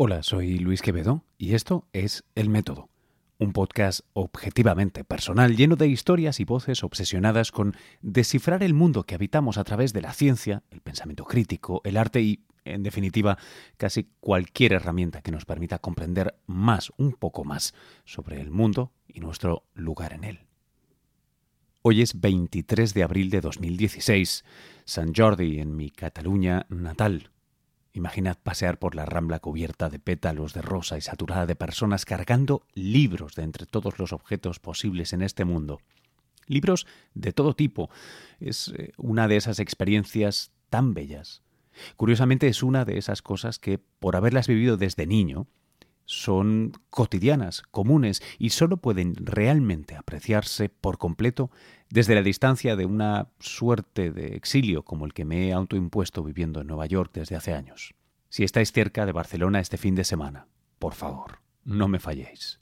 Hola, soy Luis Quevedo y esto es El Método, un podcast objetivamente personal lleno de historias y voces obsesionadas con descifrar el mundo que habitamos a través de la ciencia, el pensamiento crítico, el arte y, en definitiva, casi cualquier herramienta que nos permita comprender más, un poco más, sobre el mundo y nuestro lugar en él. Hoy es 23 de abril de 2016, San Jordi en mi Cataluña natal, Imaginad pasear por la rambla cubierta de pétalos de rosa y saturada de personas cargando libros de entre todos los objetos posibles en este mundo. Libros de todo tipo. Es eh, una de esas experiencias tan bellas. Curiosamente es una de esas cosas que, por haberlas vivido desde niño, son cotidianas, comunes y solo pueden realmente apreciarse por completo desde la distancia de una suerte de exilio como el que me he autoimpuesto viviendo en Nueva York desde hace años. Si estáis cerca de Barcelona este fin de semana, por favor, no me falléis.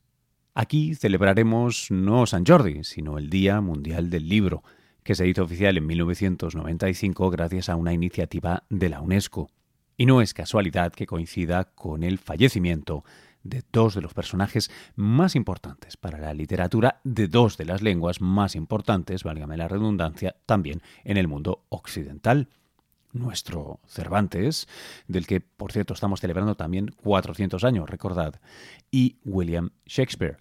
Aquí celebraremos no San Jordi, sino el Día Mundial del Libro, que se hizo oficial en 1995 gracias a una iniciativa de la UNESCO. Y no es casualidad que coincida con el fallecimiento de dos de los personajes más importantes para la literatura de dos de las lenguas más importantes, válgame la redundancia, también en el mundo occidental. Nuestro Cervantes, del que por cierto estamos celebrando también 400 años, recordad, y William Shakespeare.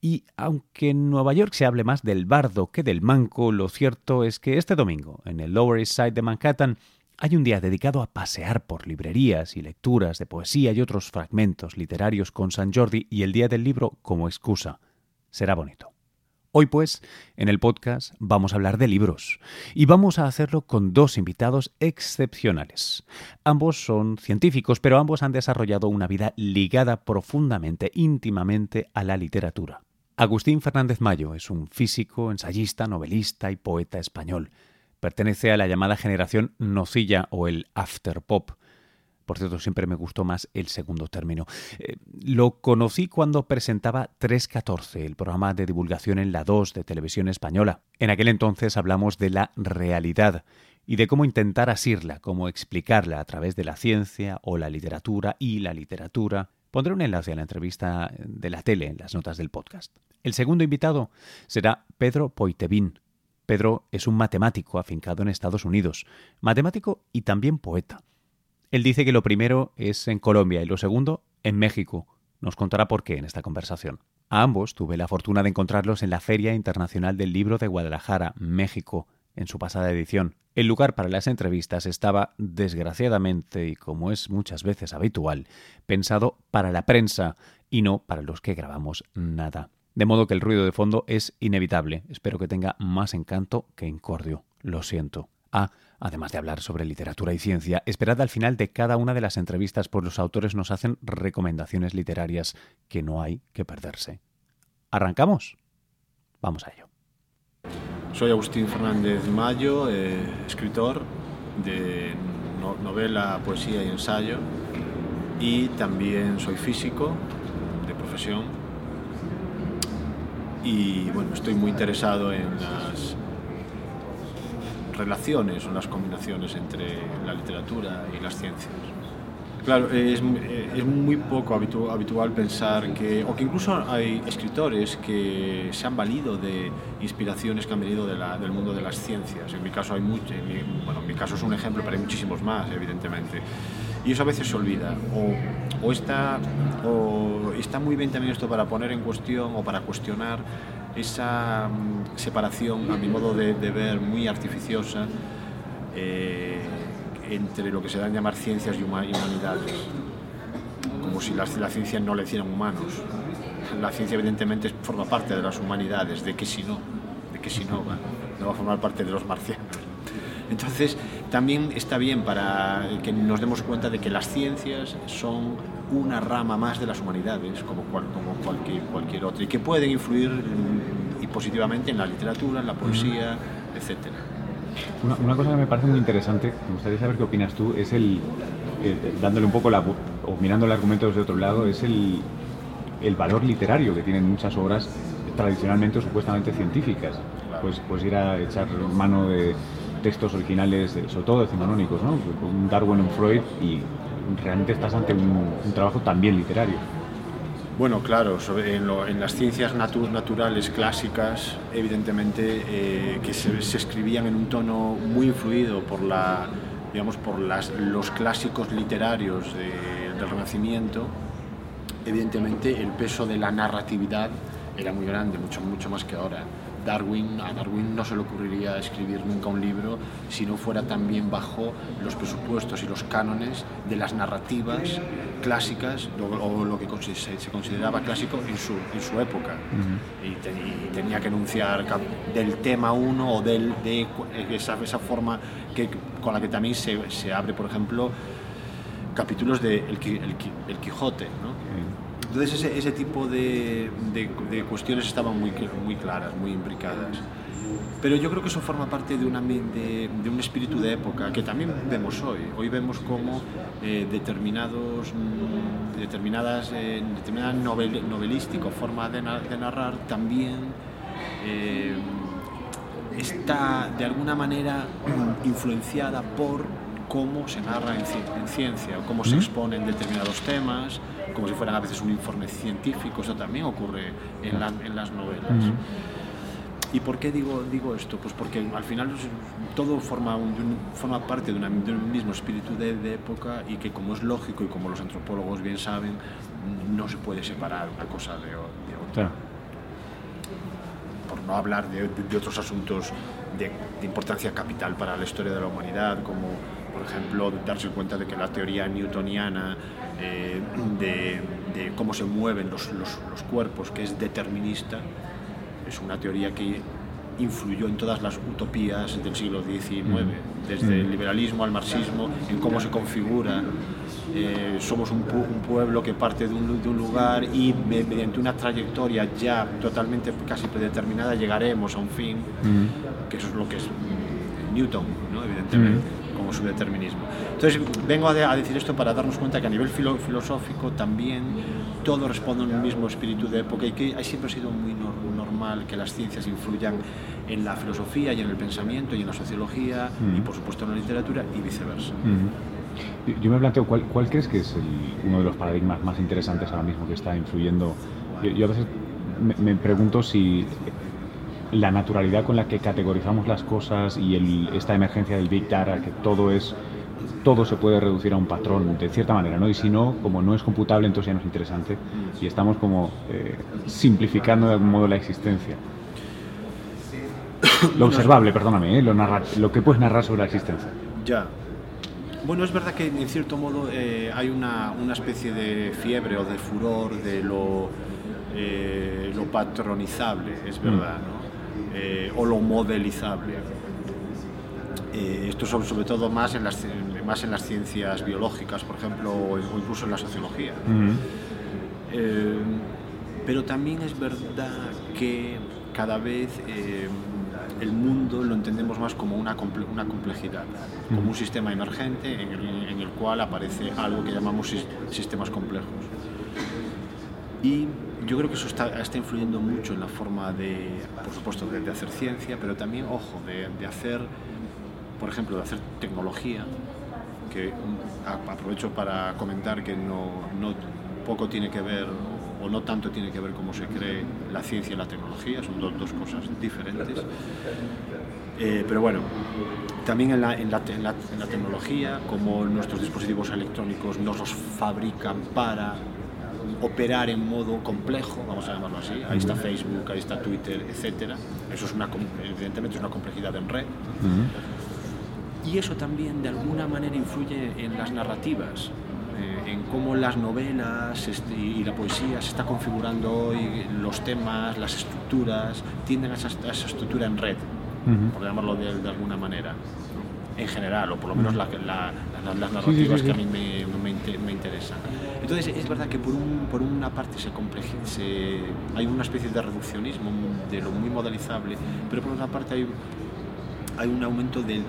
Y aunque en Nueva York se hable más del bardo que del manco, lo cierto es que este domingo, en el Lower East Side de Manhattan, hay un día dedicado a pasear por librerías y lecturas de poesía y otros fragmentos literarios con San Jordi y el Día del Libro como excusa. Será bonito. Hoy pues, en el podcast vamos a hablar de libros y vamos a hacerlo con dos invitados excepcionales. Ambos son científicos, pero ambos han desarrollado una vida ligada profundamente, íntimamente a la literatura. Agustín Fernández Mayo es un físico, ensayista, novelista y poeta español. Pertenece a la llamada generación nocilla o el afterpop. Por cierto, siempre me gustó más el segundo término. Eh, lo conocí cuando presentaba 314, el programa de divulgación en la 2 de televisión española. En aquel entonces hablamos de la realidad y de cómo intentar asirla, cómo explicarla a través de la ciencia o la literatura y la literatura. Pondré un enlace a la entrevista de la tele en las notas del podcast. El segundo invitado será Pedro Poitevin, Pedro es un matemático afincado en Estados Unidos, matemático y también poeta. Él dice que lo primero es en Colombia y lo segundo en México. Nos contará por qué en esta conversación. A ambos tuve la fortuna de encontrarlos en la Feria Internacional del Libro de Guadalajara, México, en su pasada edición. El lugar para las entrevistas estaba, desgraciadamente, y como es muchas veces habitual, pensado para la prensa y no para los que grabamos nada. De modo que el ruido de fondo es inevitable. Espero que tenga más encanto que incordio. Lo siento. Ah, además de hablar sobre literatura y ciencia, esperad al final de cada una de las entrevistas, pues los autores nos hacen recomendaciones literarias que no hay que perderse. ¿Arrancamos? Vamos a ello. Soy Agustín Fernández Mayo, eh, escritor de novela, poesía y ensayo, y también soy físico de profesión y bueno, estoy muy interesado en las relaciones o las combinaciones entre la literatura y las ciencias. Claro, es, es muy poco habitual pensar que, o que incluso hay escritores que se han valido de inspiraciones que han venido del mundo de las ciencias. En mi caso hay mucho, bueno, en mi caso es un ejemplo, pero hay muchísimos más, evidentemente. Y eso a veces se olvida. O, o, está, o está muy bien también esto para poner en cuestión o para cuestionar esa mm, separación, a mi modo de, ver, muy artificiosa eh, entre lo que se dan a llamar ciencias y humanidades. Como si las, la ciencia no le hicieran humanos. La ciencia evidentemente forma parte de las humanidades, de que si no, de que si no va, no va a formar parte de los marcianos. Entonces, también está bien para que nos demos cuenta de que las ciencias son una rama más de las humanidades, como, como cualquier, cualquier otra, y que pueden influir y positivamente en la literatura, en la poesía, etc. Una, cosa que me parece muy interesante, me gustaría saber qué opinas tú, es el, dándole un poco la, o mirando el argumento desde otro lado, es el, el valor literario que tienen muchas obras tradicionalmente o supuestamente científicas. Pues, pues ir a echar mano de textos originales, sobre todo decimonónicos, ¿no? Un Darwin, un Freud y realmente estás ante un, trabajo también literario. Bueno, claro, en, las ciencias naturales clásicas, evidentemente, eh, que se, escribían en un tono muy influido por, la, digamos, por las, los clásicos literarios del Renacimiento, evidentemente el peso de la narratividad era muy grande, mucho, mucho más que ahora. Darwin, a Darwin no se le ocurriría escribir nunca un libro si no fuera también bajo los presupuestos y los cánones de las narrativas clásicas o, lo que se, consideraba clásico en su, en su época. y, tenía que enunciar del tema uno o del, de esa, esa forma que, con la que también se, se abre, por ejemplo, capítulos de El, el, Quijote. ¿no? Entonces ese, ese tipo de, de, cuestiones estaban muy, muy claras, muy imbricadas. Pero yo creo que eso forma parte de, una, de, de un espíritu de época que también vemos hoy. Hoy vemos cómo eh, determinados, mm, determinadas, eh, determinada novel, novelística forma de, de narrar también eh, está de alguna manera influenciada por cómo se narra en, ciencia o cómo se exponen determinados temas, como si fueran a veces un informe científico, eso también ocurre en, las novelas. ¿Y por qué digo, digo esto? Pues porque al final todo forma, forma parte de, un mismo espíritu de, época y que como es lógico y como los antropólogos bien saben, no se puede separar una cosa de, otra. Por no hablar de, otros asuntos de, importancia capital para la historia de la humanidad, como por ejemplo, darse cuenta de que la teoría newtoniana eh, de, cómo se mueven los, cuerpos, que es determinista, es una teoría que influyó en todas las utopías del siglo XIX, mm. desde el mm. liberalismo al marxismo, en cómo se configura. Eh, somos un, pueblo que parte de un, de un, lugar y mediante una trayectoria ya totalmente casi predeterminada llegaremos a un fin, mm. que eso es lo que es Newton, ¿no? evidentemente su determinismo. Entonces, vengo a, decir esto para darnos cuenta que a nivel filosófico también todo responde a un mismo espíritu de época y que siempre ha sido muy normal que las ciencias influyan en la filosofía y en el pensamiento y en la sociología y por supuesto en la literatura y viceversa. Yo me planteo, ¿cuál, cuál crees que es uno de los paradigmas más interesantes ahora mismo que está influyendo? Yo, a veces me pregunto si la naturalidad con la que categorizamos las cosas y esta emergencia del Big Data, que todo es todo se puede reducir a un patrón de cierta manera, ¿no? Y si no, como no es computable, entonces ya no es interesante y estamos como eh, simplificando de algún modo la existencia. Lo observable, perdóname, ¿eh? lo, lo que puedes narrar sobre la existencia. Ya. Bueno, es verdad que en cierto modo eh, hay una, una, especie de fiebre o de furor de lo, lo patronizable, es verdad, ¿no? Eh, o lo modelizable. Eh, esto sobre, sobre todo más en, las, más en las ciencias biológicas, por ejemplo, o incluso en la sociología. Eh, pero también es verdad que cada vez el mundo lo entendemos más como una, una complejidad, como un sistema emergente en el, en el, cual aparece algo que llamamos sistemas complejos. Y yo creo que eso está, está, influyendo mucho en la forma de, por supuesto, de, hacer ciencia, pero también, ojo, de, hacer, por ejemplo, de hacer tecnología, que aprovecho para comentar que no, no poco tiene que ver o no tanto tiene que ver cómo se cree la ciencia y la tecnología, son dos, dos cosas diferentes. Eh, pero bueno, también en la, en, la, en, la, en la, tecnología, como nuestros dispositivos electrónicos nos los fabrican para operar en modo complejo, vamos a llamarlo así. Ahí está Facebook, ahí está Twitter, etcétera. Eso es una, evidentemente es una complejidad en red. Y eso también de alguna manera influye en las narrativas, eh, en cómo las novelas este, y la poesía se está configurando hoy, los temas, las estructuras, tienden a esa, estructura en red, por llamarlo de, de alguna manera en general, o por lo menos las narrativas que a mí me, me, interesan. Entonces, es verdad que por, un, por una parte se, se hay una especie de reduccionismo de lo muy modelizable, pero por otra parte hay, hay un aumento de,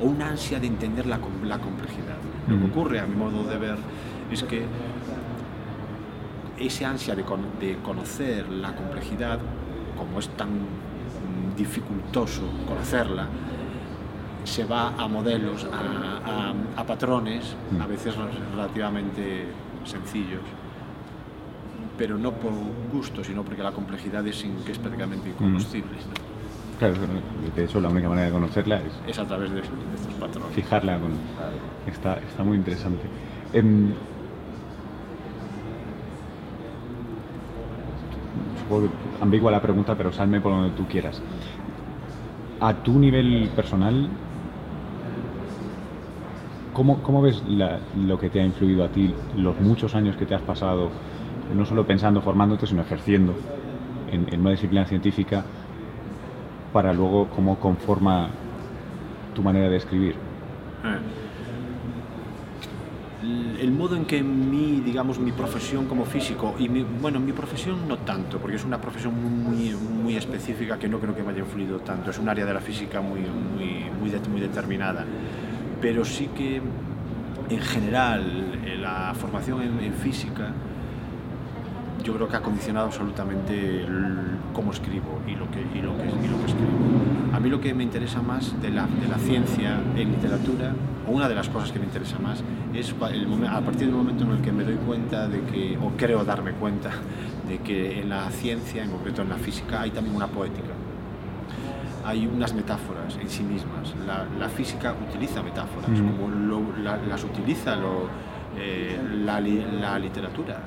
o una ansia de entender la, la complejidad. Lo que ocurre, a mi modo de ver, es que ese ansia de, de conocer la complejidad, como es tan dificultoso conocerla, se va a modelos, a, patrones, a mm. veces relativamente sencillos, pero no por gusto, sino porque la complejidad es, que es prácticamente incombustible. Mm. Claro, de hecho la única manera de conocerla es, es a través de, estos patrones. Fijarla, con, está, está muy interesante. Em, supongo que ambigua la pregunta, pero salme por donde tú quieras. A tu nivel personal, ¿cómo, cómo ves lo que te ha influido a ti, los muchos años que te has pasado, no solo pensando, formándote, sino ejerciendo en, una disciplina científica, para luego cómo conforma tu manera de escribir? Eh, el modo en que mi, digamos, mi profesión como físico, y mi, bueno, mi profesión no tanto, porque es una profesión muy, muy específica que no creo que me haya influido tanto, es un área de la física muy, muy, muy, muy determinada, pero sí que en general la formación en, física yo creo que ha condicionado absolutamente cómo escribo y lo, que, y, lo que, escribo. A mí lo que me interesa más de la, de la ciencia en literatura una de las cosas que me interesa más es el a partir del momento en el que me doy cuenta de que, o creo darme cuenta, de que en la ciencia, en concreto en la física, hay también una poética. Hay unas metáforas en sí mismas. La, física utiliza metáforas, como las utiliza eh, la, literatura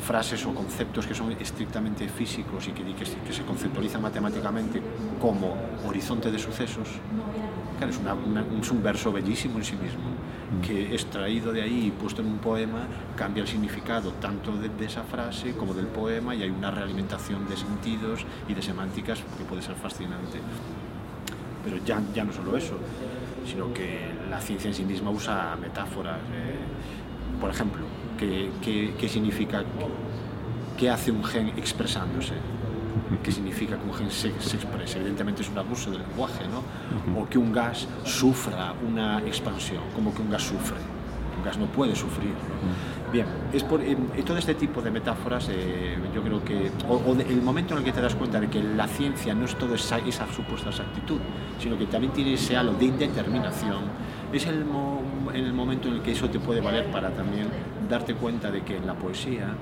frases o conceptos que son estrictamente físicos y que, que, se conceptualizan matemáticamente como horizonte de sucesos, es, un verso bellísimo en sí mismo, mm. que extraído de ahí y puesto en un poema cambia el significado tanto de, esa frase como del poema y hay una realimentación de sentidos y de semánticas que puede ser fascinante. Pero ya, ya no solo eso, sino que la ciencia en sí misma usa metáforas. Eh, por ejemplo, ¿qué, qué, qué significa, qué hace un gen expresándose? qué significa que un gen se, exprese. Evidentemente es un abuso del lenguaje, ¿no? O que un gas sufra una expansión, como que un gas sufre. Un gas no puede sufrir. Bien, es por eh, todo este tipo de metáforas, eh, yo creo que, o, el momento en el que te das cuenta de que la ciencia no es todo esa, esa supuesta exactitud, sino que también tiene ese halo de indeterminación, es el, en el momento en el que eso te puede valer para también darte cuenta de que en la poesía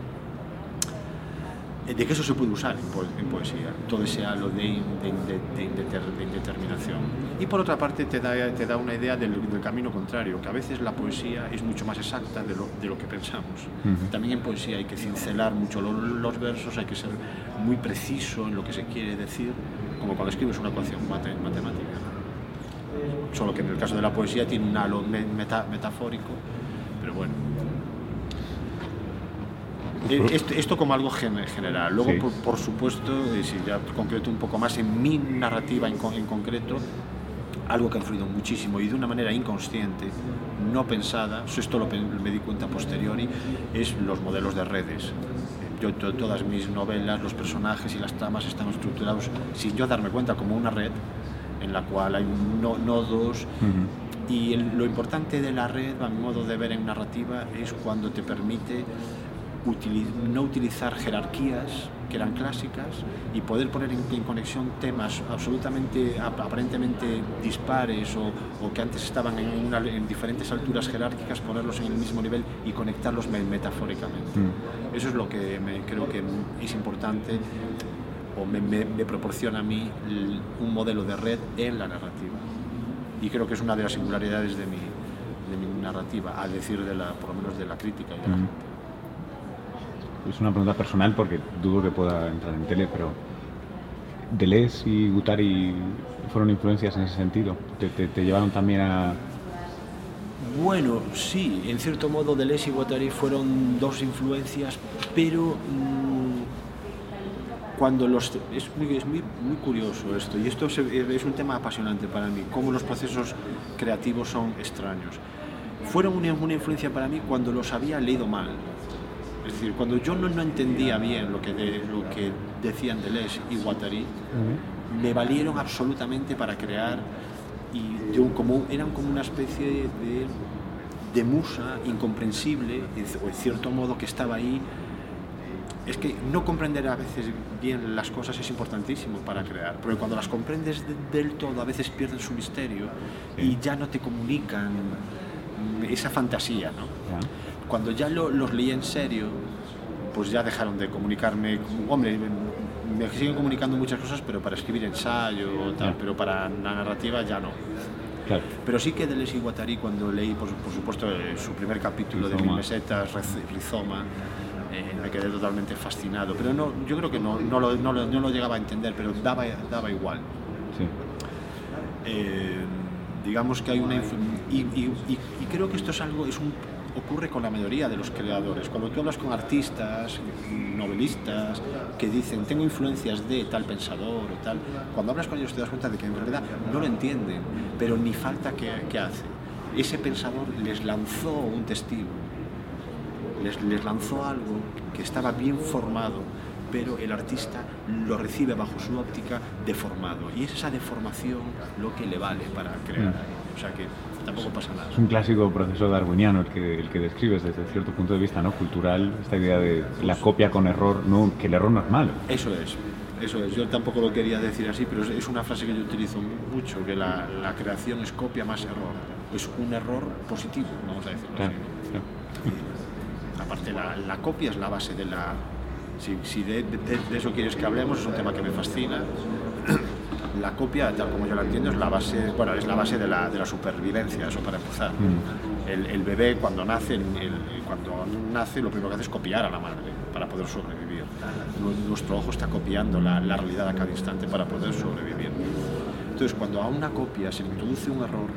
de que eso se puede usar en, poesía, todo ese halo de, indeterminación. Y por otra parte te da, te da una idea del, camino contrario, que a veces la poesía es mucho más exacta de lo, de lo que pensamos. También en poesía hay que cincelar mucho los, versos, hay que ser muy preciso en lo que se quiere decir, como cuando escribes una ecuación matemática. Solo que en el caso de la poesía tiene un halo metafórico, pero bueno. Eh, esto, como algo general. Luego, por, supuesto, y si ya concreto un poco más en mi narrativa en, concreto, algo que ha influido muchísimo y de una manera inconsciente, no pensada, esto lo me di cuenta posteriori, es los modelos de redes. Yo, todas mis novelas, los personajes y las tramas están estructurados sin yo darme cuenta como una red en la cual hay nodos. Y lo importante de la red, a mi modo de ver en narrativa, es cuando te permite no utilizar jerarquías que eran clásicas y poder poner en, conexión temas absolutamente, aparentemente dispares o, que antes estaban en, diferentes alturas jerárquicas, ponerlos en el mismo nivel y conectarlos metafóricamente. Mm. Eso es lo que me, creo que es importante o me, proporciona a mí un modelo de red en la narrativa. Y creo que es una de las singularidades de mi, de mi narrativa, a decir de la, por lo menos de la crítica y de la mm. gente es una pregunta personal porque dudo que pueda entrar en tele, pero Deleuze y Guttari fueron influencias en ese sentido. ¿Te, llevaron también a...? Bueno, sí, en cierto modo Deleuze y Guattari fueron dos influencias, pero mm, cuando los... Es, muy, curioso esto, y esto es un tema apasionante para mí, cómo los procesos creativos son extraños. Fueron una influencia para mí cuando los había leído mal, es decir, cuando yo no, entendía bien lo que, lo que decían Deleuze y Guattari, me valieron absolutamente para crear y como, eran como una especie de, musa incomprensible, o en cierto modo que estaba ahí. Es que no comprender a veces bien las cosas es importantísimo para crear, porque cuando las comprendes del todo a veces pierden su misterio y ya no te comunican esa fantasía, ¿no? Cuando ya los leí en serio, pues ya dejaron de comunicarme, hombre, me siguen comunicando muchas cosas, pero para escribir ensayo, tal, pero para la narrativa ya no. Pero sí que Deleuze y Guattari, cuando leí, por, supuesto, eh, su primer capítulo de Mil Mesetas, Rizoma, eh, me quedé totalmente fascinado. Pero no, yo creo que no, no, lo, no, lo, llegaba a entender, pero daba, daba igual. Eh, digamos que hay una... Y, y, y, creo que esto es algo, es un, ocurre con la mayoría de los creadores. Cuando tú hablas con artistas, novelistas, que dicen, tengo influencias de tal pensador o tal, cuando hablas con ellos te das cuenta de que en realidad no lo entienden, pero ni falta que, que hace. Ese pensador les lanzó un testigo, les, les lanzó algo que estaba bien formado, pero el artista lo recibe bajo su óptica deformado. Y es esa deformación lo que le vale para crear. O sea que tampoco pasa nada. Es un clásico proceso darwiniano el que, el que describes desde cierto punto de vista ¿no? cultural, esta idea de la copia con error, no, que el error no es malo. Eso es. Eso es, yo tampoco lo quería decir así, pero es una frase que yo utilizo mucho, que la, la creación es copia más error. Es un error positivo, vamos a decirlo así. aparte, la, la, copia es la base de la... Si, si de, de, eso quieres que hablemos, es un tema que me fascina la copia, tal como yo la entiendo, es la base, bueno, es la base de la, de la supervivencia, eso para empezar. Mm. El, el, bebé cuando nace, el, cuando nace lo primero que hace es copiar a la madre para poder sobrevivir. Nuestro ojo está copiando la, la realidad a cada instante para poder sobrevivir. Entonces, cuando a una copia se introduce un error,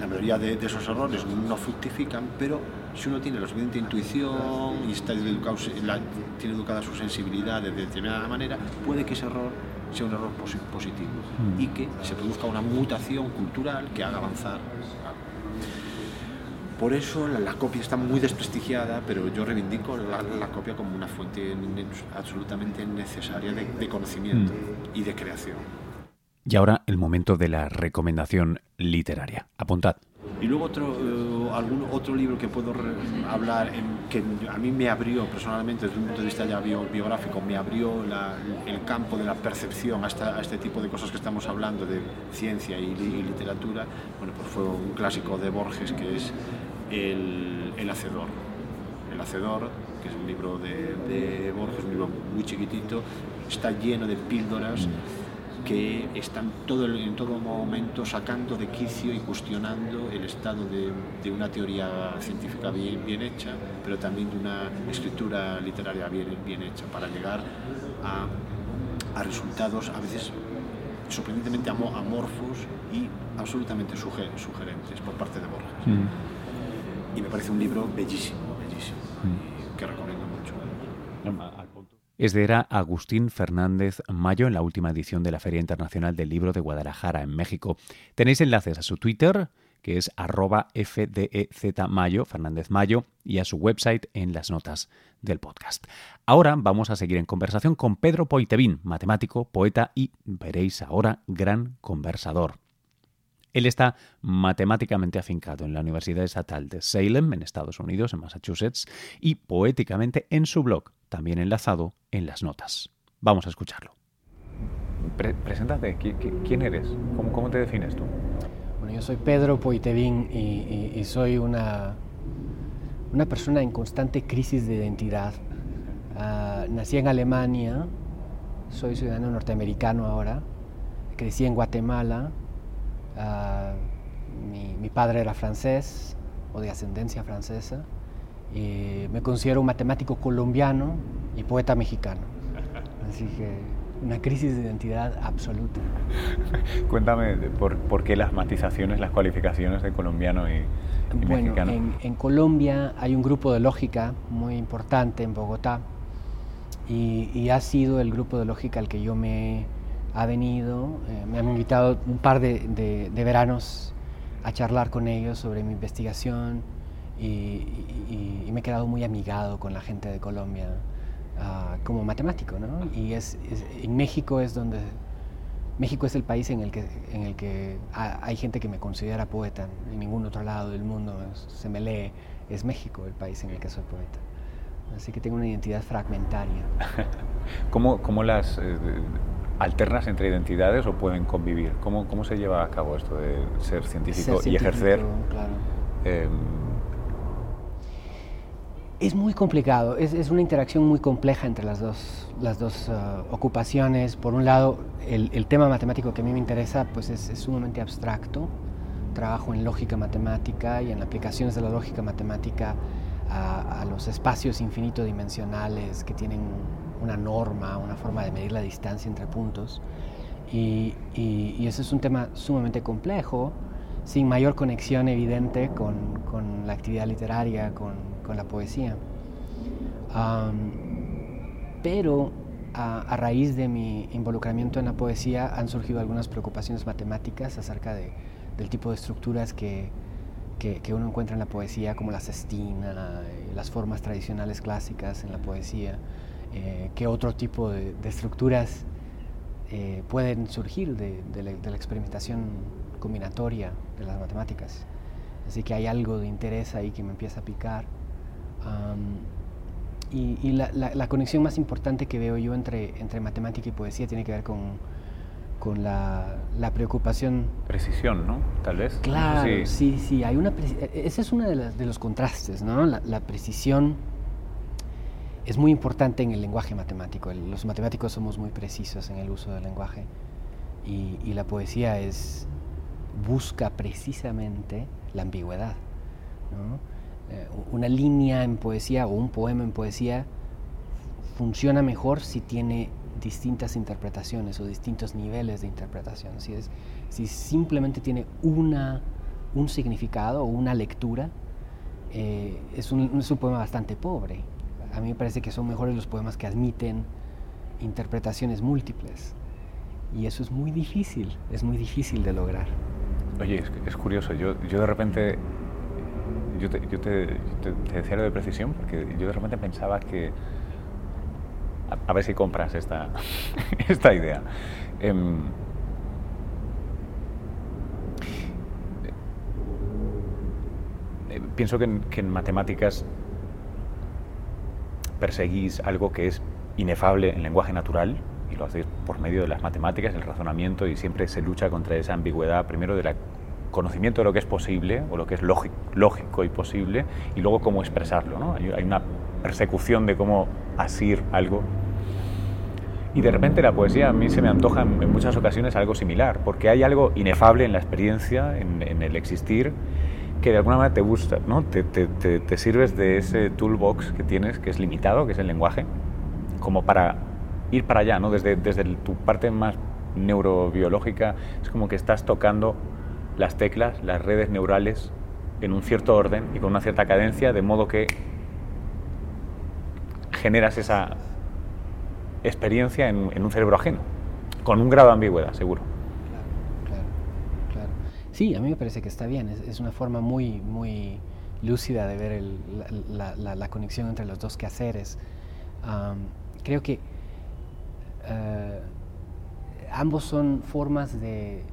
la mayoría de, de, esos errores no fructifican, pero si uno tiene la suficiente intuición y está educado, la, tiene educada su sensibilidad de determinada manera, puede que ese error sea un error positivo mm. y que se produzca una mutación cultural que haga avanzar. Por eso la, copia está muy desprestigiada, pero yo reivindico la, copia como una fuente absolutamente necesaria de, conocimiento mm. y de creación. Y ahora el momento de la recomendación literaria. Apuntad. Y luego otro, eh, algún otro libro que puedo hablar, que a mí me abrió personalmente desde un punto de vista ya biográfico, me abrió el campo de la percepción a, a, este tipo de cosas que estamos hablando, de ciencia y, literatura, bueno, pues fue un clásico de Borges que es El, el Hacedor. El Hacedor, que es un libro de, Borges, un libro muy chiquitito, está lleno de píldoras. Que están todo, en todo momento sacando de quicio y cuestionando el estado de, una teoría científica bien, bien, hecha, pero también de una escritura literaria bien, bien hecha, para llegar a, a resultados a veces sorprendentemente amorfos y absolutamente sugerentes por parte de Borges. Mm. Y me parece un libro bellísimo, bellísimo, mm. que recomiendo mucho. Es de era Agustín Fernández Mayo en la última edición de la Feria Internacional del Libro de Guadalajara, en México. Tenéis enlaces a su Twitter, que es arroba FDEZ Fernández Mayo, y a su website en las notas del podcast. Ahora vamos a seguir en conversación con Pedro Poitevin, matemático, poeta y, veréis ahora, gran conversador. Él está matemáticamente afincado en la Universidad Estatal de Salem, en Estados Unidos, en Massachusetts, y poéticamente en su blog, también enlazado en las notas. Vamos a escucharlo. preséntate, ¿quién eres? ¿Cómo, te defines tú? Bueno, yo soy Pedro Poitevin y, soy una, una persona en constante crisis de identidad. Ah, nací en Alemania, soy ciudadano norteamericano ahora, crecí en Guatemala, ah, mi, mi, padre era francés o de ascendencia francesa y me considero un matemático colombiano y poeta mexicano. Así que una crisis de identidad absoluta. Cuéntame por, por, qué las matizaciones, las cualificaciones de colombiano y, bueno, mexicano. En, en, Colombia hay un grupo de lógica muy importante en Bogotá y, y ha sido el grupo de lógica al que yo me ha venido. Eh, me han invitado un par de, de, de veranos a charlar con ellos sobre mi investigación y, me he quedado muy amigado con la gente de Colombia ah, como matemático, ¿no? Y es, en México es donde México es el país en el que, en el que hay gente que me considera poeta. En ningún otro lado del mundo se me lee. Es México el país en el que soy poeta. así que tengo una identidad fragmentaria. ¿Cómo, cómo las eh, alternas entre identidades o pueden convivir? ¿Cómo, ¿Cómo se lleva a cabo esto de ser científico, y ejercer? Em, es muy complicado, es, es, una interacción muy compleja entre las dos, las dos uh, ocupaciones. Por un lado, el, el, tema matemático que a mí me interesa pues es, es, sumamente abstracto. Trabajo en lógica matemática y en aplicaciones de la lógica matemática a, a los espacios infinito dimensionales que tienen una norma, una forma de medir la distancia entre puntos. Y, y, ese es un tema sumamente complejo, sin mayor conexión evidente con, la actividad literaria, con, la poesía. pero a, raíz de mi involucramiento en la poesía han surgido algunas preocupaciones matemáticas acerca de, del tipo de estructuras que, que, uno encuentra en la poesía, como la cestina, eh, las formas tradicionales clásicas en la poesía, eh, qué otro tipo de, estructuras eh, pueden surgir de, la, de, la, experimentación combinatoria de las matemáticas. Así que hay algo de interés ahí que me empieza a picar y, la, la, conexión más importante que veo yo entre, entre matemática y poesía tiene que ver con, con la, la, preocupación. Precisión, ¿no? Tal vez. Claro, sí, sí, hay una ese es uno de, de, los contrastes, ¿no? La, precisión es muy importante en el lenguaje matemático. los matemáticos somos muy precisos en el uso del lenguaje y, la poesía es busca precisamente la ambigüedad. Eh, una línea en poesía o un poema en poesía funciona mejor si tiene distintas interpretaciones o distintos niveles de interpretación. Si, simplemente tiene una, un significado o una lectura, eh, es, un, poema bastante pobre. A mí me parece que son mejores los poemas que admiten interpretaciones múltiples. Y eso es muy difícil, es muy difícil de lograr. Oye, es, curioso, yo, yo de repente yo te, yo te, decía lo de precisión porque yo de repente pensaba que. A, ver si compras esta, esta idea. Em, eh, pienso que en, que en, matemáticas perseguís algo que es inefable en lenguaje natural y lo hacéis por medio de las matemáticas, el razonamiento y siempre se lucha contra esa ambigüedad primero de la conocimiento de lo que es posible o lo que es lógico, lógico y posible y luego cómo expresarlo. ¿no? Hay, una persecución de cómo asir algo. Y de repente la poesía a mí se me antoja en, muchas ocasiones algo similar, porque hay algo inefable en la experiencia, en, el existir, que de alguna manera te gusta, ¿no? Te, te, te, sirves de ese toolbox que tienes, que es limitado, que es el lenguaje, como para ir para allá, ¿no? Desde, desde tu parte más neurobiológica, es como que estás tocando las teclas, las redes neurales en un cierto orden y con una cierta cadencia, de modo que generas esa experiencia en, un cerebro ajeno, con un grado de ambigüedad, seguro. Sí, a mí me parece que está bien, es, una forma muy, muy lúcida de ver la, conexión entre los dos quehaceres. creo que eh, ambos son formas de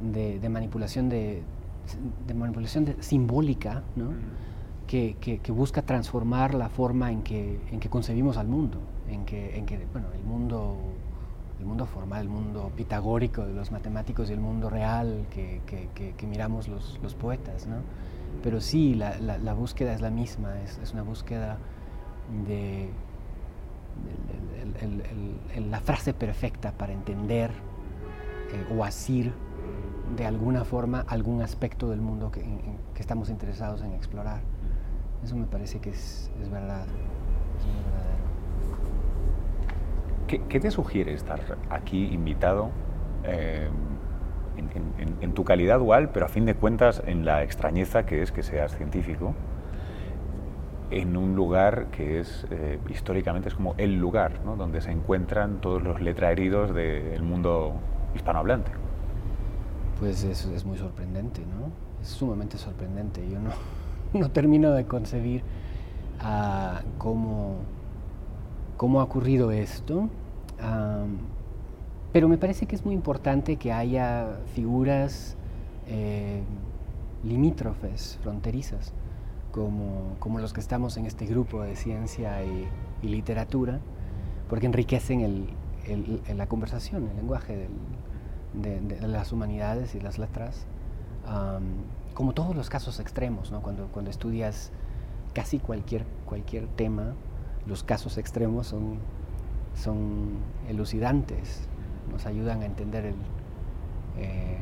de, manipulación de, manipulación simbólica, ¿no? que, que, busca transformar la forma en que, en que concebimos al mundo, en que, en que bueno, el mundo el mundo formal, el mundo pitagórico de los matemáticos y el mundo real que, que miramos los, los, poetas. ¿no? Pero sí, la, la, búsqueda es la misma, es, es una búsqueda de, la frase perfecta para entender eh, o asir de alguna forma algún aspecto del mundo que, que estamos interesados en explorar. Eso me parece que es, es verdad. ¿Qué, ¿Qué, te sugiere estar aquí invitado eh, en, tu calidad dual, pero a fin de cuentas en la extrañeza que es que seas científico? en un lugar que es eh, históricamente es como el lugar ¿no? donde se encuentran todos los letraheridos del mundo hispanohablante pues es, muy sorprendente, ¿no? Es sumamente sorprendente. Yo no, no termino de concebir uh, cómo, cómo ha ocurrido esto, pero me parece que es muy importante que haya figuras eh, limítrofes, fronterizas. como, como, los que estamos en este grupo de ciencia y, literatura, porque enriquecen el, la conversación, el lenguaje de, de, las humanidades y las letras, como todos los casos extremos, ¿no? cuando, cuando estudias casi cualquier, cualquier tema, los casos extremos son, son elucidantes, nos ayudan a entender el, eh,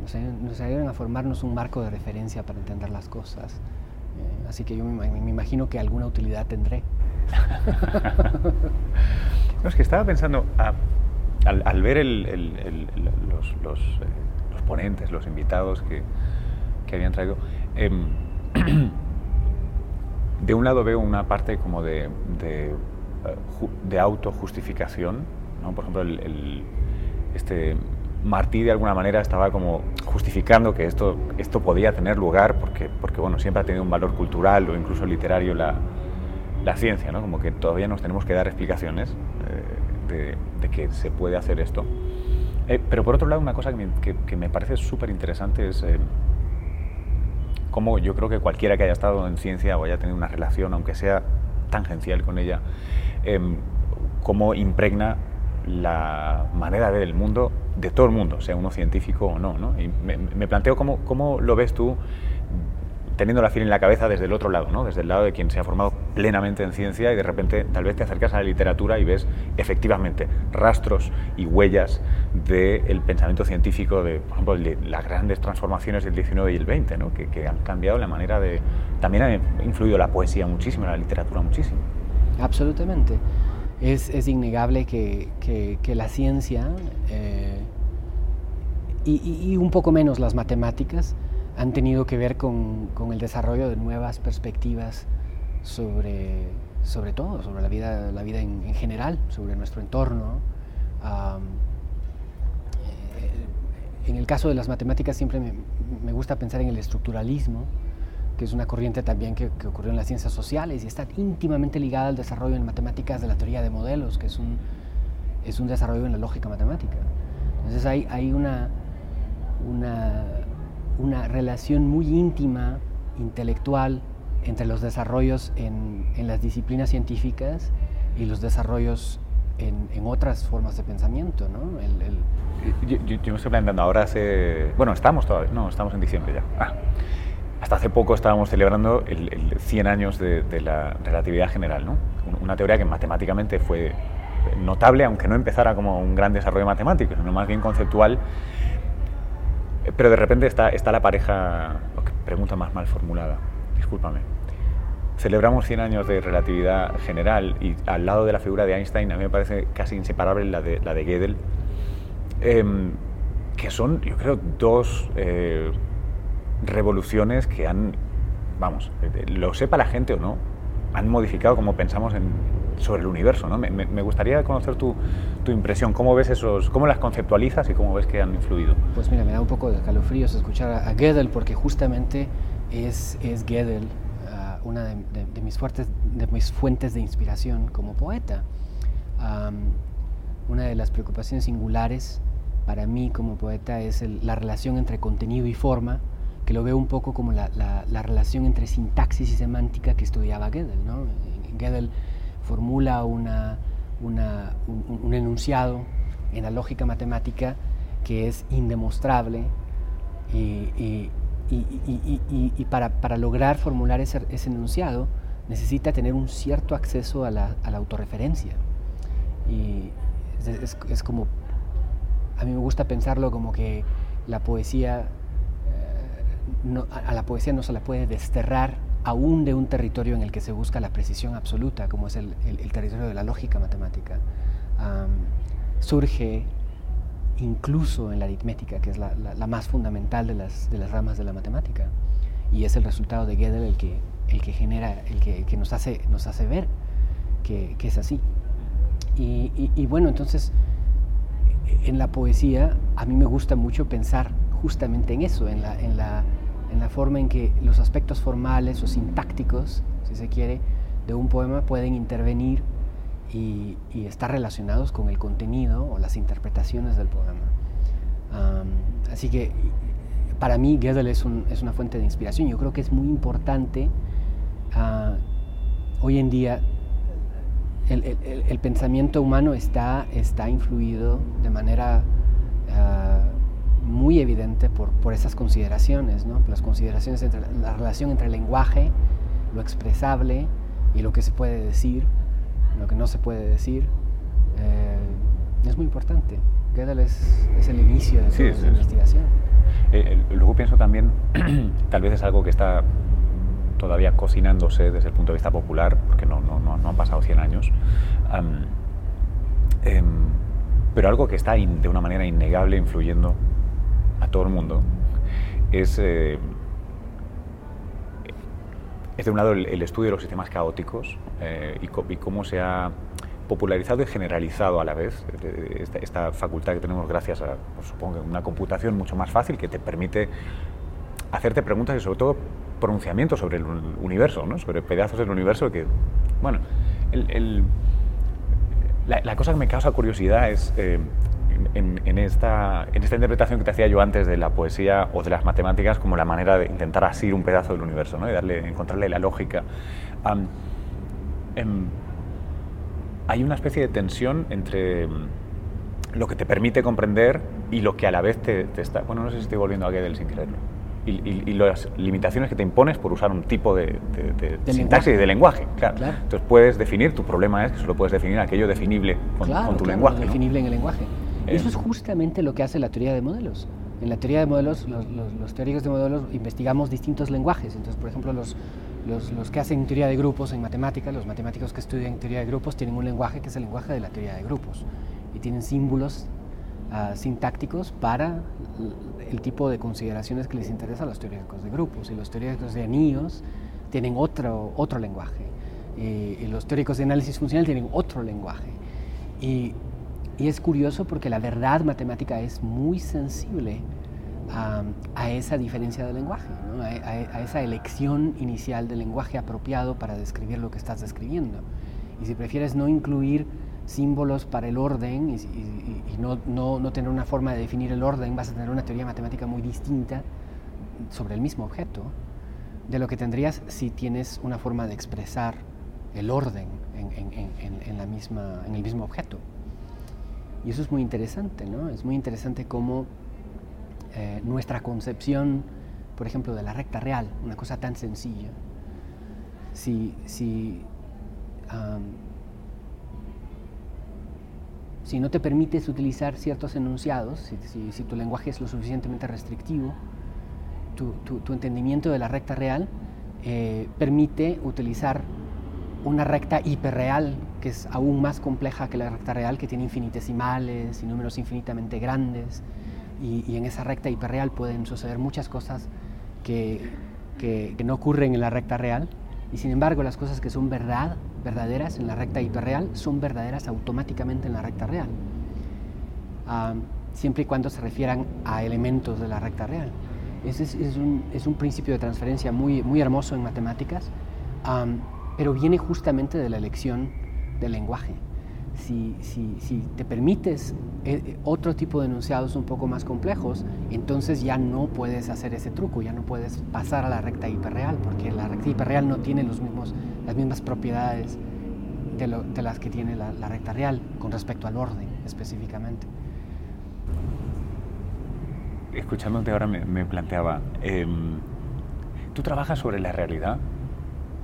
nos, ayudan a formarnos un marco de referencia para entender las cosas. Eh, así que yo me, imagino que alguna utilidad tendré. no, es que estaba pensando, ah, al, ver los, los, eh, los, ponentes, los invitados que, que habían traído, em, de un lado veo una parte como de, de, de autojustificación, ¿no? por ejemplo, el, este Martí de alguna manera estaba como justificando que esto, esto podía tener lugar porque, porque bueno, siempre ha tenido un valor cultural o incluso literario la, la ciencia, ¿no? como que todavía nos tenemos que dar explicaciones eh, de, que se puede hacer esto. Eh, pero por otro lado, una cosa que me, que, me parece súper interesante es eh, cómo yo creo que cualquiera que haya estado en ciencia o haya tenido una relación, aunque sea tangencial con ella, cómo impregna la manera de ver el mundo de todo el mundo, sea uno científico o no. ¿no? Y me, planteo cómo, cómo, lo ves tú teniendo la fila en la cabeza desde el otro lado, ¿no? desde el lado de quien se ha formado plenamente en ciencia y de repente tal vez te acercas a la literatura y ves efectivamente rastros y huellas del pensamiento científico de, por ejemplo, de las grandes transformaciones del 19 y el 20, ¿no? que, que han cambiado la manera de... También ha influido la poesía muchísimo, la literatura muchísimo. Absolutamente es, innegable que, la ciencia eh, y, un poco menos las matemáticas han tenido que ver con, el desarrollo de nuevas perspectivas sobre, sobre todo, sobre la vida, la vida en, general, sobre nuestro entorno. Eh, en el caso de las matemáticas siempre me gusta pensar en el estructuralismo, que es una corriente también que, ocurrió en las ciencias sociales y está íntimamente ligada al desarrollo en matemáticas de la teoría de modelos, que es un, es un desarrollo en la lógica matemática. Entonces hay, hay una, una, una relación muy íntima, intelectual, entre los desarrollos en, en las disciplinas científicas y los desarrollos en, en, otras formas de pensamiento, ¿no? El, Yo, yo, me estoy planteando ahora hace... Bueno, estamos todavía, no, estamos en diciembre ya. Ah. Hasta hace poco estábamos celebrando el, 100 años de, la relatividad general, ¿no? una teoría que matemáticamente fue notable, aunque no empezara como un gran desarrollo matemático, sino más bien conceptual. Pero de repente está, está la pareja, pregunta más mal formulada, discúlpame. Celebramos 100 años de relatividad general y al lado de la figura de Einstein a mí me parece casi inseparable la de, la de Gödel, em, que son, yo creo, dos... Eh, revoluciones que han, vamos, lo sepa la gente o no, han modificado cómo pensamos en, sobre el universo. ¿no? Me, gustaría conocer tu, tu, impresión, cómo ves esos, cómo las conceptualizas y cómo ves que han influido. Pues mira, me da un poco de calofríos escuchar a, Gödel porque justamente es, es Gödel ah, una de, mis fuertes, de mis fuentes de inspiración como poeta. una de las preocupaciones singulares para mí como poeta es la relación entre contenido y forma que lo veo un poco como la, la, relación entre sintaxis y semántica que estudiaba Gödel. ¿no? Gödel formula una, un, enunciado en la lógica matemática que es indemostrable y, y, y, y para, para, lograr formular ese, ese, enunciado necesita tener un cierto acceso a la, a la autorreferencia. Y es, es, como, a mí me gusta pensarlo como que la poesía a la poesía no se la puede desterrar aún de un territorio en el que se busca la precisión absoluta, como es el, territorio de la lógica matemática. surge incluso en la aritmética, que es la, más fundamental de las, de las, ramas de la matemática. Y es el resultado de Gödel el que, el que genera, el que, que nos, hace, nos hace ver que, que es así. Y, y, bueno, entonces, en la poesía a mí me gusta mucho pensar justamente en eso, en la, en la, en la forma en que los aspectos formales o sintácticos, si se quiere, de un poema pueden intervenir y, estar relacionados con el contenido o las interpretaciones del poema. así que para mí Gödel es, una fuente de inspiración. Yo creo que es muy importante uh, hoy en día el, pensamiento humano está, influido de manera uh, muy evidente por, por esas consideraciones, ¿no? las consideraciones entre la relación entre el lenguaje, lo expresable y lo que se puede decir, lo que no se puede decir, eh, es muy importante. Gödel es, es el inicio de sí, la investigación. Eh, luego pienso también, tal vez es algo que está todavía cocinándose desde el punto de vista popular, porque no, no, no, han pasado 100 años, um, pero algo que está de una manera innegable influyendo a todo el mundo es, eh, es de un lado el, estudio de los sistemas caóticos eh, y, cómo se ha popularizado y generalizado a la vez esta, esta facultad que tenemos gracias a, pues, supongo, una computación mucho más fácil que te permite hacerte preguntas y sobre todo pronunciamientos sobre el universo, ¿no? sobre pedazos del universo que, bueno, el, la, cosa que me causa curiosidad es eh, en, esta, en esta interpretación que te hacía yo antes de la poesía o de las matemáticas como la manera de intentar asir un pedazo del universo ¿no? y darle, encontrarle la lógica. Em, hay una especie de tensión entre mm, lo que te permite comprender y lo que a la vez te, está... Bueno, no sé si estoy volviendo a Gödel sin quererlo. Y, las limitaciones que te impones por usar un tipo de, sintaxis y de lenguaje. Claro. Entonces puedes definir, tu problema es que solo puedes definir aquello definible con, tu lenguaje. definible en el lenguaje. Eh. Eso es justamente lo que hace la teoría de modelos. En la teoría de modelos, los, teóricos de modelos investigamos distintos lenguajes. Entonces, por ejemplo, los, los, que hacen teoría de grupos en matemáticas, los matemáticos que estudian teoría de grupos, tienen un lenguaje que es el lenguaje de la teoría de grupos y tienen símbolos uh, sintácticos para el tipo de consideraciones que les interesa a los teóricos de grupos. Y los teóricos de anillos tienen otro, otro lenguaje. Y, y los teóricos de análisis funcional tienen otro lenguaje. Y, y es curioso porque la verdad matemática es muy sensible a, esa diferencia de lenguaje, a, esa elección inicial del lenguaje apropiado para describir lo que estás describiendo. Y si prefieres no incluir símbolos para el orden y, no, no, no, tener una forma de definir el orden, vas a tener una teoría matemática muy distinta sobre el mismo objeto de lo que tendrías si tienes una forma de expresar el orden en, en, en, la misma, en el mismo objeto. Y eso es muy interesante, ¿no? Es muy interesante cómo eh, nuestra concepción, por ejemplo, de la recta real, una cosa tan sencilla, si, si, si no te permites utilizar ciertos enunciados, si, tu lenguaje es lo suficientemente restrictivo, tu, tu, entendimiento de la recta real eh, permite utilizar una recta hiperreal que es aún más compleja que la recta real, que tiene infinitesimales y números infinitamente grandes, y, en esa recta hiperreal pueden suceder muchas cosas que, que, no ocurren en la recta real. Y sin embargo las cosas que son verdad, verdaderas en la recta hiperreal son verdaderas automáticamente en la recta real, siempre y cuando se refieran a elementos de la recta real. Ese es, es, un, es un, principio de transferencia muy, muy hermoso en matemáticas, pero viene justamente de la elección del lenguaje si, si, si te permites eh, eh, otro tipo de enunciados un poco más complejos, entonces ya no puedes hacer ese truco, ya no puedes pasar a la recta hiperreal, porque la recta hiperreal no tiene los mismos, las mismas propiedades de, las que tiene la, recta real con respecto al orden específicamente. Escuchándote ahora me, planteaba, eh, ¿tú trabajas sobre la realidad?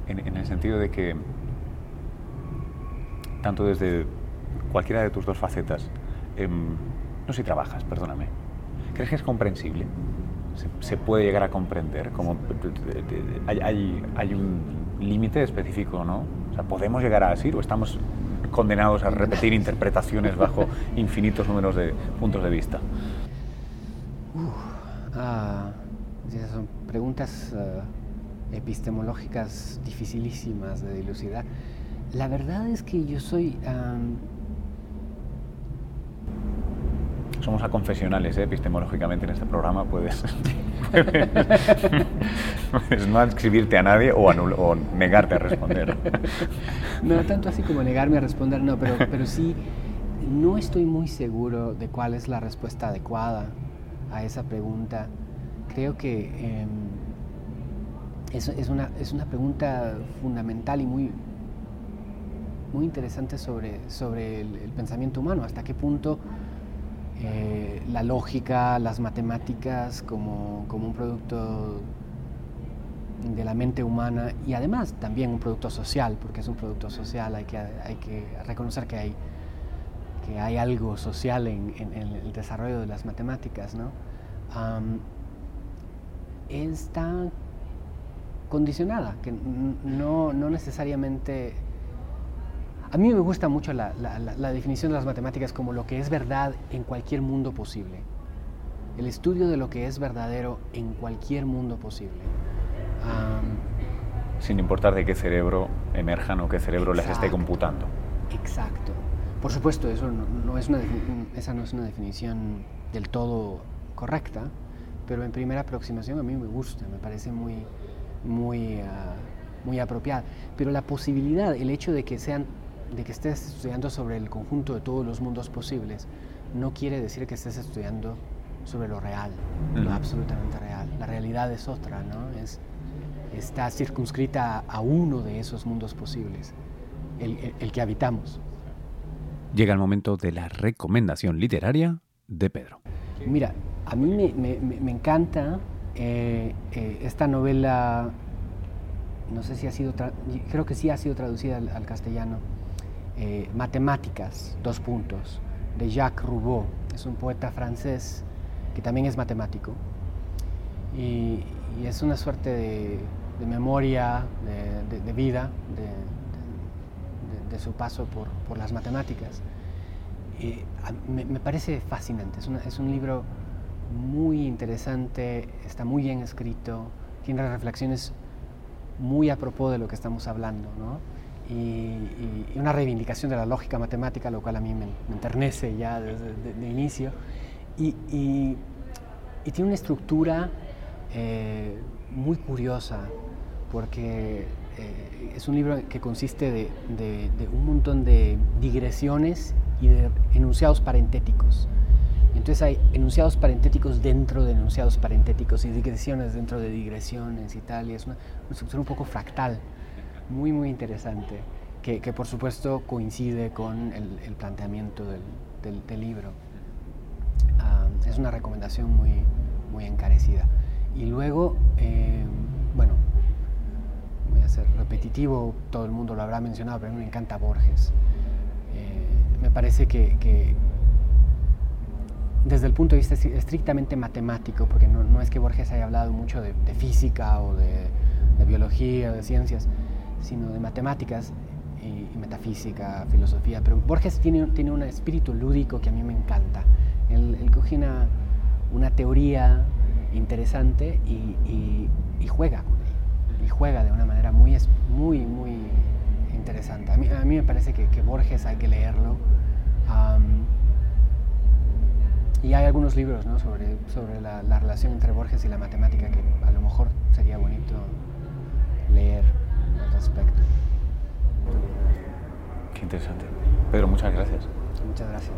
En el sentido de que tanto desde cualquiera de tus dos facetas, em, no si trabajas, perdóname, ¿crees que es comprensible? ¿Se, puede llegar a comprender? Como, hay, un límite específico, ¿no? O sea, ¿podemos llegar a así o estamos condenados a repetir interpretaciones bajo infinitos números de puntos de vista? Ah, son preguntas ah, epistemológicas dificilísimas de dilucidar. La verdad es que yo soy somos aconfesionales ¿eh? epistemológicamente en este programa, puedes, no escribirte a nadie o, o, negarte a responder. No tanto así como negarme a responder, no, pero, pero sí, no estoy muy seguro de cuál es la respuesta adecuada a esa pregunta. creo que es, es, una, es una pregunta fundamental y muy, muy interesante sobre, sobre el, pensamiento humano, hasta qué punto eh, la lógica, las matemáticas como, como, un producto de la mente humana y además también un producto social, porque es un producto social, hay que, hay que reconocer que hay, que hay algo social en, el desarrollo de las matemáticas, ¿no? está condicionada, que no, no necesariamente a mí me gusta mucho la, definición de las matemáticas como lo que es verdad en cualquier mundo posible. El estudio de lo que es verdadero en cualquier mundo posible. Sin importar de qué cerebro emerjan o qué cerebro les esté computando. Exacto. Por supuesto, eso no, es una, esa no es una definición del todo correcta, pero en primera aproximación a mí me gusta, me parece muy, muy, ah, muy apropiada. Pero la posibilidad, el hecho de que sean de que estés estudiando sobre el conjunto de todos los mundos posibles, no quiere decir que estés estudiando sobre lo real, lo absolutamente real. La realidad es otra, ¿no? Es, está circunscrita a uno de esos mundos posibles, el, el, que habitamos. Llega el momento de la recomendación literaria de Pedro. Mira, a mí me, me, me encanta eh, eh, esta novela, no sé si ha sido, creo que sí ha sido traducida al castellano, eh, matemáticas, dos puntos, de Jacques Roubaud. Es un poeta francés que también es matemático. Y, es una suerte de, memoria, de, vida, de, su paso por, las matemáticas. me, parece fascinante. Es, es, un libro muy interesante, está muy bien escrito, tiene reflexiones muy a propósito de lo que estamos hablando. ¿no? Y, una reivindicación de la lógica matemática, lo cual a mí me, enternece ya desde el inicio. Y, tiene una estructura eh, muy curiosa, porque eh, es un libro que consiste de, un montón de digresiones y de enunciados parentéticos. Entonces hay enunciados parentéticos dentro de enunciados parentéticos y digresiones dentro de digresiones y tal, y es una, una estructura un poco fractal muy, muy interesante, que, que por supuesto coincide con el, el planteamiento del, del, libro. Ah, es una recomendación muy, muy encarecida. Y luego, eh, bueno, voy a ser repetitivo, todo el mundo lo habrá mencionado, pero a mí me encanta Borges. Eh, me parece que, que, desde el punto de vista estrictamente matemático, porque no, no es que Borges haya hablado mucho de, de física o de, de biología o de ciencias, sino de matemáticas y, metafísica, filosofía. Pero Borges tiene, tiene un espíritu lúdico que a mí me encanta. Él, coge una, una, teoría interesante y, y, juega con ella. Y juega de una manera muy, muy, muy interesante. A mí, a mí me parece que, que, Borges hay que leerlo. y hay algunos libros ¿no? sobre, sobre la, la relación entre Borges y la matemática que a lo mejor sería bonito leer respecto. Qué interesante. Pedro, muchas gracias. Muchas gracias.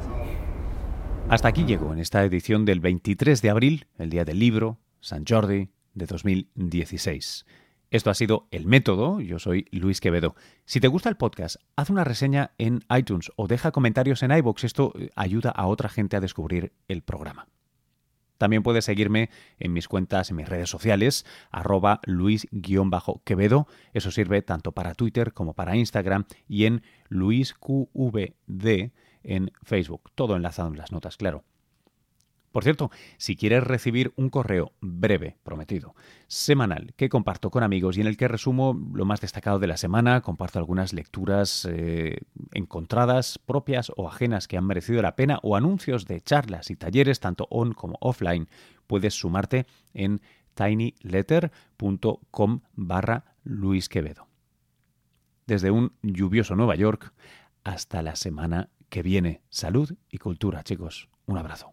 Hasta aquí llego en esta edición del 23 de abril, el día del libro, San Jordi, de 2016. Esto ha sido El Método, yo soy Luis Quevedo. Si te gusta el podcast, haz una reseña en iTunes o deja comentarios en iBox, esto eh, ayuda a otra gente a descubrir el programa. También puedes seguirme en mis cuentas, en mis redes sociales, arroba luis-quevedo. Eso sirve tanto para Twitter como para Instagram y en luisqvd en Facebook. Todo enlazado en las notas, claro. Por cierto, si quieres recibir un correo breve, prometido, semanal, que comparto con amigos y en el que resumo lo más destacado de la semana, comparto algunas lecturas eh, encontradas, propias o ajenas que han merecido la pena, o anuncios de charlas y talleres, tanto on como offline, puedes sumarte en tinyletter.com barra Luis Quevedo. Desde un lluvioso Nueva York hasta la semana que viene. Salud y cultura, chicos. Un abrazo.